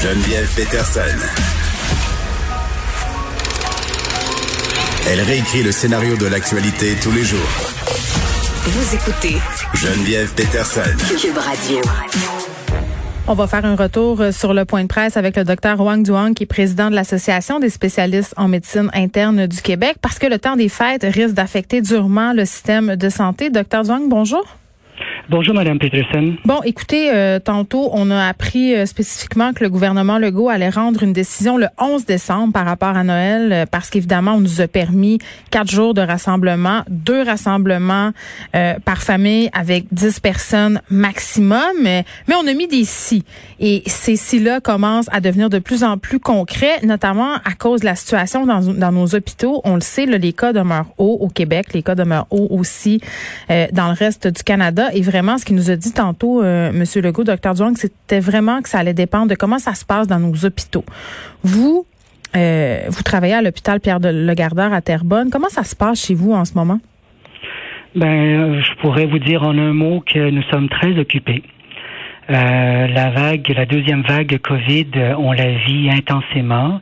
Geneviève Peterson. Elle réécrit le scénario de l'actualité tous les jours. Vous écoutez Geneviève Peterson. Cube Radio. On va faire un retour euh, sur le point de presse avec le docteur Wang Duang, qui est président de l'Association des spécialistes en médecine interne du Québec, parce que le temps des fêtes risque d'affecter durement le système de santé. Docteur Duang, bonjour. Bonjour, Madame Peterson. Bon, écoutez, euh, tantôt, on a appris euh, spécifiquement que le gouvernement Legault allait rendre une décision le 11 décembre par rapport à Noël, euh, parce qu'évidemment, on nous a permis quatre jours de rassemblement, deux rassemblements par famille avec dix personnes maximum, mais, on a mis des si. Et ces si-là commencent à devenir de plus en plus concrets, notamment à cause de la situation dans, dans nos hôpitaux. On le sait, là, les cas demeurent hauts au Québec, les cas demeurent hauts aussi dans le reste du Canada. Et vraiment, ce qu'il nous a dit tantôt, euh, Monsieur Legault, Dr. Duong, c'était vraiment que ça allait dépendre de comment ça se passe dans nos hôpitaux. Vous, euh, vous travaillez à l'hôpital Pierre de Legardeur à Terrebonne. Comment ça se passe chez vous en ce moment? Ben, euh, je pourrais vous dire en un mot que nous sommes très occupés. La vague, la deuxième vague Covid, on la vit intensément.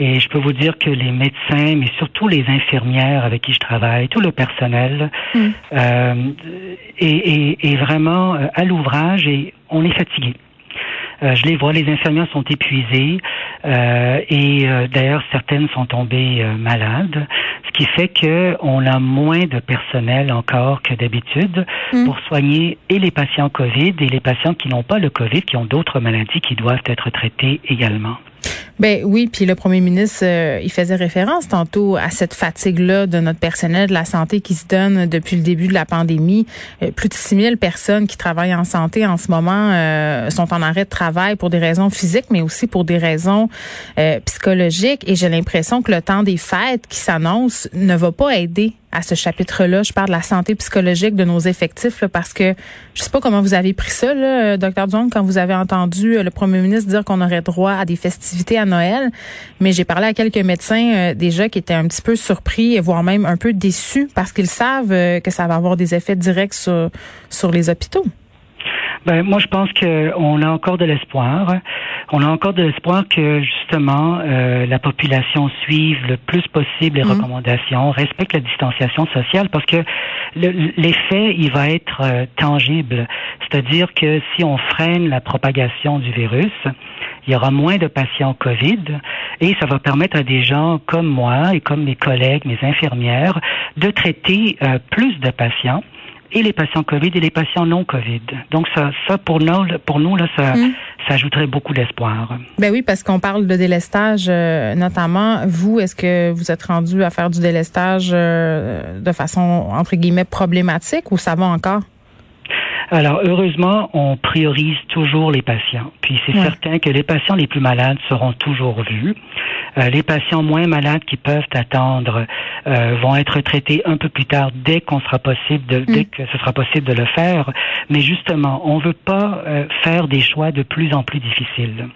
Et je peux vous dire que les médecins, mais surtout les infirmières avec qui je travaille, tout le personnel, mm. euh, est, est, vraiment euh, à l'ouvrage et on est fatigué. Euh, je les vois, les infirmières sont épuisées euh, et euh, d'ailleurs certaines sont tombées malades, ce qui fait que on a moins de personnel encore que d'habitude mm. pour soigner et les patients Covid et les patients qui n'ont pas le Covid, qui ont d'autres maladies qui doivent être traitées également. Ben oui, puis le premier ministre, euh, il faisait référence tantôt à cette fatigue-là de notre personnel de la santé qui se donne depuis le début de la pandémie. Euh, plus de 6 000 personnes qui travaillent en santé en ce moment euh, sont en arrêt de travail pour des raisons physiques, mais aussi pour des raisons psychologiques. Et j'ai l'impression que le temps des fêtes qui s'annonce ne va pas aider à ce chapitre-là. Je parle de la santé psychologique de nos effectifs parce que je sais pas comment vous avez pris ça, là, Dr. Duong, quand vous avez entendu euh, le premier ministre dire qu'on aurait droit à des festivités à Noël. Mais j'ai parlé à quelques médecins euh, déjà qui étaient un petit peu surpris, voire même un peu déçus parce qu'ils savent euh, que ça va avoir des effets directs sur, sur les hôpitaux. Ben, moi, je pense qu'on a encore de l'espoir. On a encore de l'espoir que justement euh, la population suive le plus possible les mmh. recommandations, respecte la distanciation sociale, parce que l'effet, il va être euh, tangible. C'est-à-dire que si on freine la propagation du virus, il y aura moins de patients COVID et ça va permettre à des gens comme moi et comme mes collègues, mes infirmières, de traiter euh, plus de patients et les patients COVID et les patients non COVID. Donc ça, ça pour nous, pour nous là, ça, hmm. ça ajouterait beaucoup d'espoir. Ben oui, parce qu'on parle de délestage, euh, notamment. Vous, est-ce que vous êtes rendu à faire du délestage euh, de façon entre guillemets problématique ou ça va encore? Alors, heureusement, on priorise toujours les patients. Puis c'est certain que les patients les plus malades seront toujours vus. Euh, les patients moins malades qui peuvent attendre euh, vont être traités un peu plus tard dès qu'on sera possible de, dès mm. que ce sera possible de le faire. Mais justement, on veut pas euh, faire des choix de plus en plus difficiles.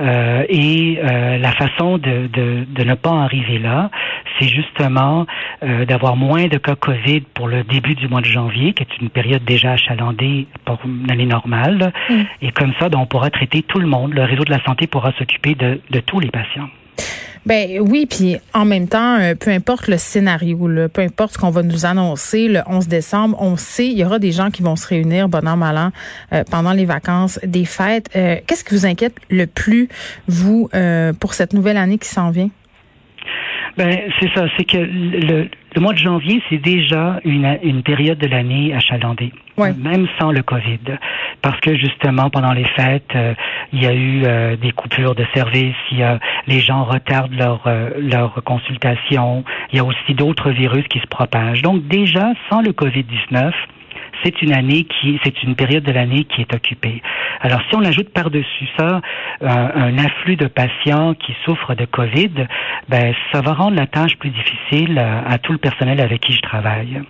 Euh, et euh, la façon de, de, de, ne pas arriver là, c'est justement euh, d'avoir moins de cas COVID pour le début du mois de janvier, qui est une période déjà achalandée pour une année normale. Mm. Et comme ça, ben, on pourra traiter tout le monde. Le réseau de la santé pourra s'occuper de, de tous les patients. Ben oui, puis en même temps, euh, peu importe le scénario, là, peu importe ce qu'on va nous annoncer le 11 décembre, on sait il y aura des gens qui vont se réunir bon an mal an euh, pendant les vacances des fêtes. Euh, qu'est-ce qui vous inquiète le plus vous pour cette nouvelle année qui s'en vient? Ben c'est ça, c'est que le, le mois de janvier, c'est déjà une, une période de l'année achalandée, même sans le COVID, parce que justement pendant les fêtes, euh, il y a eu euh, des coupures de services, il y a, les gens retardent leur euh, leur consultation, il y a aussi d'autres virus qui se propagent. Donc déjà sans le COVID 19 c'est une année qui, c'est une période de l'année qui est occupée. Alors, si on ajoute par-dessus ça un, afflux de patients qui souffrent de Covid, ben, ça va rendre la tâche plus difficile à, tout le personnel avec qui je travaille.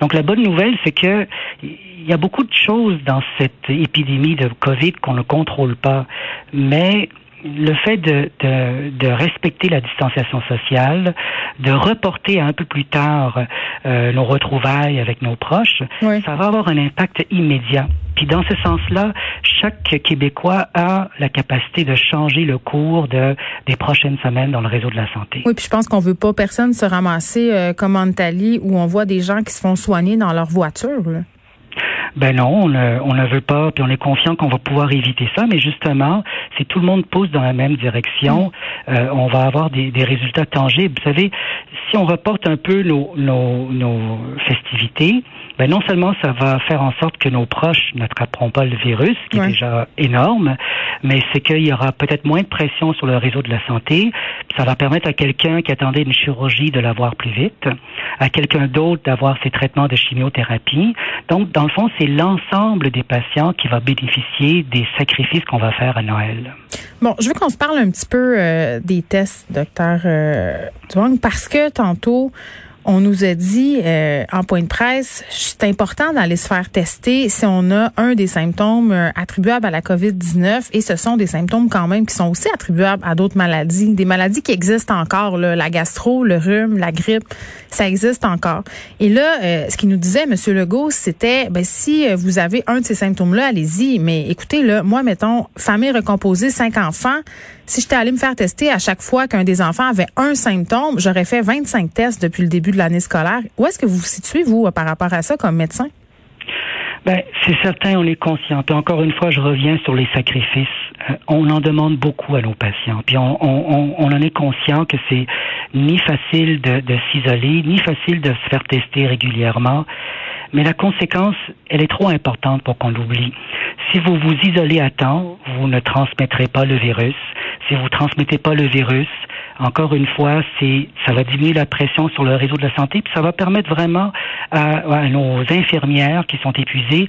Donc, la bonne nouvelle, c'est que il y a beaucoup de choses dans cette épidémie de Covid qu'on ne contrôle pas, mais le fait de, de, de, respecter la distanciation sociale, de reporter un peu plus tard euh, nos retrouvailles avec nos proches, ça va avoir un impact immédiat. Puis dans ce sens-là, chaque Québécois a la capacité de changer le cours de, des prochaines semaines dans le réseau de la santé. Oui, puis je pense qu'on veut pas personne se ramasser euh, comme en Italie où on voit des gens qui se font soigner dans leur voiture. Là. Ben non, on ne, on ne veut pas, puis on est confiant qu'on va pouvoir éviter ça, mais justement, si tout le monde pousse dans la même direction, mm. euh, on va avoir des, des, résultats tangibles. Vous savez, si on reporte un peu nos, nos, nos festivités, ben non seulement ça va faire en sorte que nos proches n'attraperont pas le virus, qui est déjà énorme, mais c'est qu'il y aura peut-être moins de pression sur le réseau de la santé. Ça va permettre à quelqu'un qui attendait une chirurgie de l'avoir plus vite, à quelqu'un d'autre d'avoir ses traitements de chimiothérapie. Donc, dans le fond, c'est l'ensemble des patients qui va bénéficier des sacrifices qu'on va faire à Noël. Bon, je veux qu'on se parle un petit peu euh, des tests, docteur euh, parce que tantôt, on nous a dit euh, en point de presse, c'est important d'aller se faire tester si on a un des symptômes euh, attribuables à la COVID-19 et ce sont des symptômes quand même qui sont aussi attribuables à d'autres maladies, des maladies qui existent encore, là, la gastro, le rhume, la grippe, ça existe encore. Et là, euh, ce qu'il nous disait, Monsieur Legault, c'était, ben, si vous avez un de ces symptômes-là, allez-y. Mais écoutez, là, moi, mettons, famille recomposée, cinq enfants, si j'étais allé me faire tester à chaque fois qu'un des enfants avait un symptôme, j'aurais fait 25 tests depuis le début de l'année scolaire. Où est-ce que vous vous situez, vous, par rapport à ça, comme médecin? Ben, c'est certain, on est conscient. Puis encore une fois, je reviens sur les sacrifices. Euh, on en demande beaucoup à nos patients. Puis on, on, on en est conscient que c'est ni facile de, de s'isoler, ni facile de se faire tester régulièrement. Mais la conséquence, elle est trop importante pour qu'on l'oublie. Si vous vous isolez à temps, vous ne transmettrez pas le virus. Si vous transmettez pas le virus, encore une fois, c'est ça va diminuer la pression sur le réseau de la santé, puis ça va permettre vraiment à, nos infirmières qui sont épuisées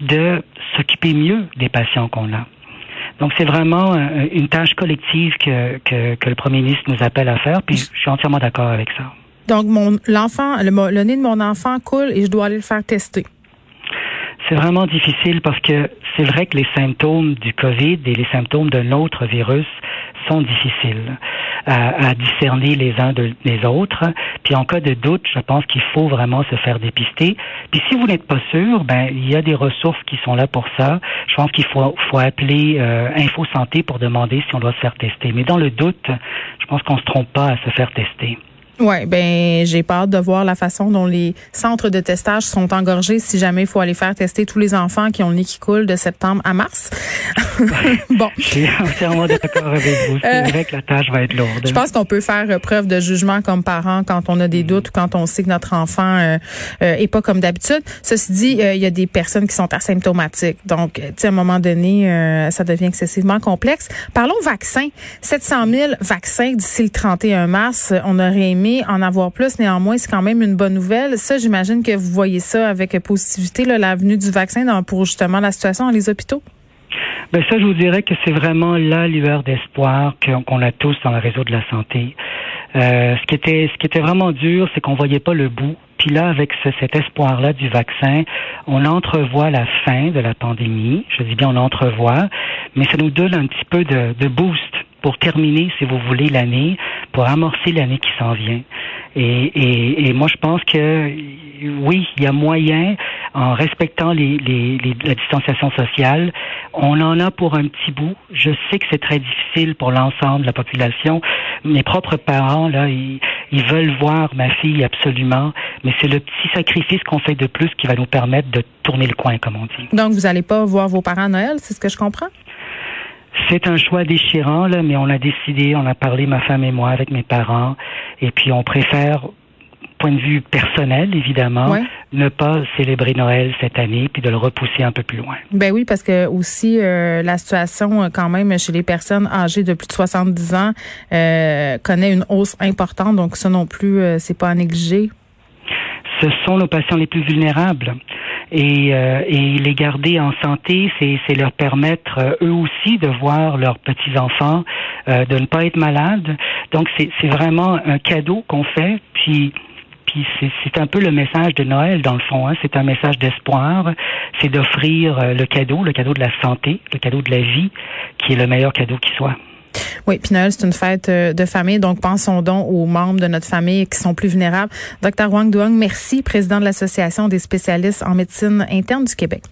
de s'occuper mieux des patients qu'on a. Donc c'est vraiment euh, une tâche collective que, que, que, le premier ministre nous appelle à faire, puis je suis entièrement d'accord avec ça. Donc mon l'enfant, le, le nez de mon enfant coule et je dois aller le faire tester. C'est vraiment difficile parce que c'est vrai que les symptômes du COVID et les symptômes d'un autre virus sont difficiles à, à discerner les uns des autres. Puis en cas de doute, je pense qu'il faut vraiment se faire dépister. Puis si vous n'êtes pas sûr, ben il y a des ressources qui sont là pour ça. Je pense qu'il faut, faut appeler euh, Info Santé pour demander si on doit se faire tester. Mais dans le doute, je pense qu'on se trompe pas à se faire tester. Oui, ben j'ai peur de voir la façon dont les centres de testage sont engorgés si jamais il faut aller faire tester tous les enfants qui ont le nez qui coule de septembre à mars. bon. Je suis entièrement d'accord avec vous. C'est euh, vrai que la tâche va être lourde. Je pense qu'on peut faire preuve de jugement comme parent quand on a des doutes ou quand on sait que notre enfant euh, euh est pas comme d'habitude. Ceci dit, euh, il y a des personnes qui sont asymptomatiques. Donc, tu sais, à un moment donné, ça devient excessivement complexe. Parlons vaccins. 700 000 vaccins d'ici le 31 mars. On aurait aimé en avoir plus. Néanmoins, c'est quand même une bonne nouvelle. Ça, j'imagine que vous voyez ça avec positivité, la venue du vaccin pour justement la situation dans les hôpitaux. Ben ça, je vous dirais que c'est vraiment la lueur d'espoir qu'on a tous dans le réseau de la santé. Euh, ce qui était vraiment dur, c'est qu'on voyait pas le bout. Puis là, avec cet espoir-là du vaccin, on entrevoit la fin de la pandémie. Je dis bien on entrevoit, mais ça nous donne un petit peu de boost pour terminer, si vous voulez, l'année, pour amorcer l'année qui s'en vient. Et, et, et, moi, je pense que oui, il y a moyen, en respectant les, les, les, la distanciation sociale, on en a pour un petit bout. Je sais que c'est très difficile pour l'ensemble de la population. Mes propres parents, là, ils, ils veulent voir ma fille absolument, mais c'est le petit sacrifice qu'on fait de plus qui va nous permettre de tourner le coin, comme on dit. Donc, vous n'allez pas voir vos parents à Noël, c'est ce que je comprends? C'est un choix déchirant, là, mais on a décidé, on a parlé, ma femme et moi, avec mes parents, et puis on préfère, point de vue personnel, évidemment, ne pas célébrer Noël cette année, puis de le repousser un peu plus loin. Ben oui, parce que aussi euh, la situation, euh, quand même, chez les personnes âgées de plus de 70 ans, euh, connaît une hausse importante, donc ça non plus, c'est pas à négliger. Ce sont nos patients les plus vulnérables et, euh, les garder en santé, c'est leur permettre euh, eux aussi de voir leurs petits enfants, euh, de ne pas être malades. Donc c'est vraiment un cadeau qu'on fait, puis puis c'est un peu le message de Noël dans le fond. Hein. C'est un message d'espoir. C'est d'offrir le cadeau, le cadeau de la santé, le cadeau de la vie, qui est le meilleur cadeau qui soit. Oui, puis Noël, c'est une fête de famille, donc pensons donc aux membres de notre famille qui sont plus vulnérables. Docteur Wang Duong, merci, président de l'Association des spécialistes en médecine interne du Québec.